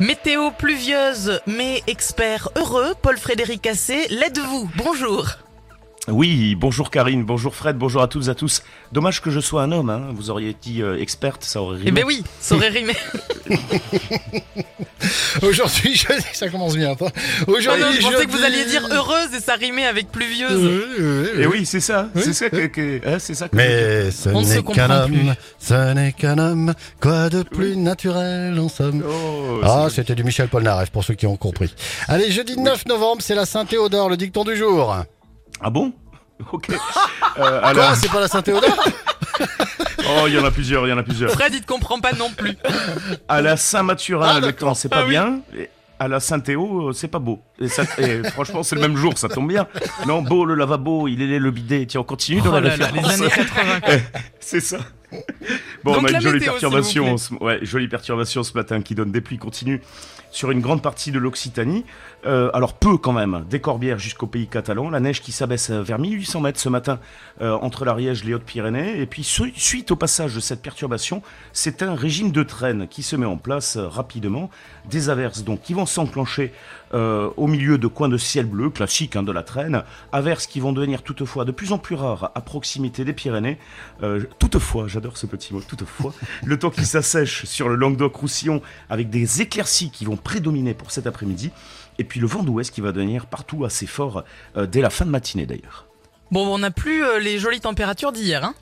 Météo pluvieuse, mais expert heureux, Paul-Frédéric Cassé, l'aide-vous. Bonjour Oui, bonjour Karine, bonjour Fred, bonjour à toutes et à tous. Dommage que je sois un homme, hein. vous auriez dit euh, experte, ça aurait rimé. Eh ben oui, ça aurait rimé. Aujourd'hui, je... ça commence bien. toi. Oh Aujourd'hui, non, je pensais que vous alliez dire heureuse et ça rimait avec pluvieuse. Oui, oui, oui. Et oui, c'est ça, Oui. c'est ça que, que- hein, c'est ça que Mais ce On n'est qu'un homme, ce n'est qu'un homme, quoi de plus naturel en somme? Oh, Ah, c'était du Michel Polnareff pour ceux qui ont compris. Allez, jeudi 9 novembre, c'est la Saint-Théodore, le dicton du jour. ah bon? Ok. Euh, Quoi, la- c'est pas la Saint-Théodore Oh, il y en a plusieurs, il y en a plusieurs. Fred, il te comprend pas non plus. À la Saint-Mathurin, Ah, le temps, c'est pas Ah oui. bien. Et à la Saint-Théo, euh, c'est pas beau. Et, ça- et franchement, c'est le même jour, ça tombe bien. Non, beau, le lavabo, il est le bidet. Tiens, on continue dans Oh la là là, les années 80. quoi. C'est ça. Bon, Donc on a une jolie météo, perturbation, ce- ouais, jolie perturbation ce matin qui donne des pluies continues sur une grande partie de l'Occitanie. Euh, alors peu quand même, des Corbières jusqu'au pays catalan. La neige qui s'abaisse vers 1800 mètres ce matin euh, entre l'Ariège et les Hautes-Pyrénées. Et puis su- suite au passage de cette perturbation, c'est un régime de traîne qui se met en place euh, rapidement. Des averses donc qui vont s'enclencher au milieu de coins de ciel bleu, classique hein, de la traîne. Averses qui vont devenir toutefois de plus en plus rares à proximité des Pyrénées. Toutefois, j'adore ce petit mot, toutefois, le temps qui s'assèche sur le Languedoc-Roussillon avec des éclaircies qui vont prédominer pour cet après-midi. Et puis le vent d'ouest qui va devenir partout assez fort euh, dès la fin de matinée d'ailleurs. Bon, on n'a plus euh, les jolies températures d'hier. Hein.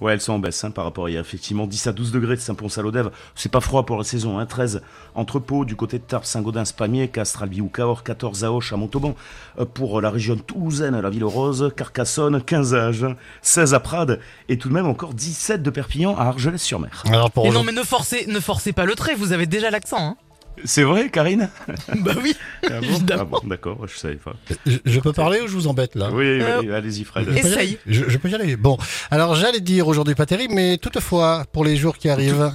Ouais, elles sont en baisse hein, par rapport à hier. Effectivement, 10 à 12 degrés de Saint-Pons-à-l'Odève. C'est pas froid pour la saison. Hein. 13 entre Pau, du côté de Tarbes, Saint-Gaudens, Pamiers, Castres, Albi ou Cahors. 14 à Auch, à Montauban. Euh, pour la région toulousaine, la ville rose, Carcassonne, 15 à Agen, 16 à Prades. Et tout de même encore 17 de Perpignan à Argelès-sur-Mer. Alors pour Et non, mais ne forcez, ne forcez pas le trait, vous avez déjà l'accent. Hein. C'est vrai, Karine bah oui, Ah bon, évidemment. Ah bon, d'accord, je savais pas. je, je peux parler ou je vous embête là? Oui, Euh, oui, allez-y, Fred. Je Essaye. je, je peux y aller. Bon, alors j'allais dire aujourd'hui pas terrible, mais toutefois, pour les jours qui arrivent,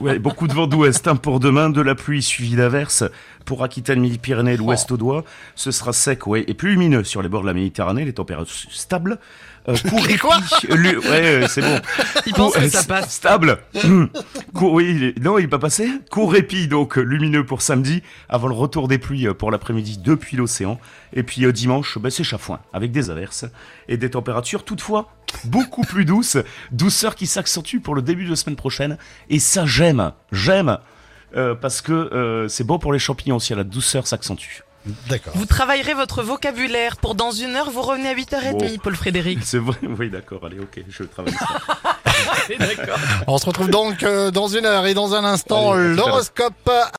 Ouais, beaucoup de vent d'ouest hein, pour demain, de la pluie suivie d'averses. Pour Aquitaine, Midi-Pyrénées, l'ouest au doigt, ce sera sec, ouais, et plus lumineux sur les bords de la Méditerranée, les températures stables. Euh, Et quoi Ouais, ouais, c'est bon. Il pense que ça euh, passe. Stable. Oui, il est- non, il est pas passé. Court épi, donc euh, lumineux pour samedi, avant le retour des pluies euh, pour l'après-midi depuis l'océan. Et puis euh, dimanche, ben, c'est chafouin, avec des averses et des températures toutefois beaucoup plus douces. Douceur qui s'accentue pour le début de semaine prochaine. Et ça, j'aime. J'aime. euh, parce que euh, c'est bon pour les champignons si la douceur s'accentue. d'accord. Vous travaillerez votre vocabulaire pour dans une heure, vous revenez à 8h30, Bon. Paul-Frédéric. C'est vrai, oui d'accord, allez ok, je travaille ça. D'accord. On se retrouve donc dans une heure et dans un instant Allez, l'horoscope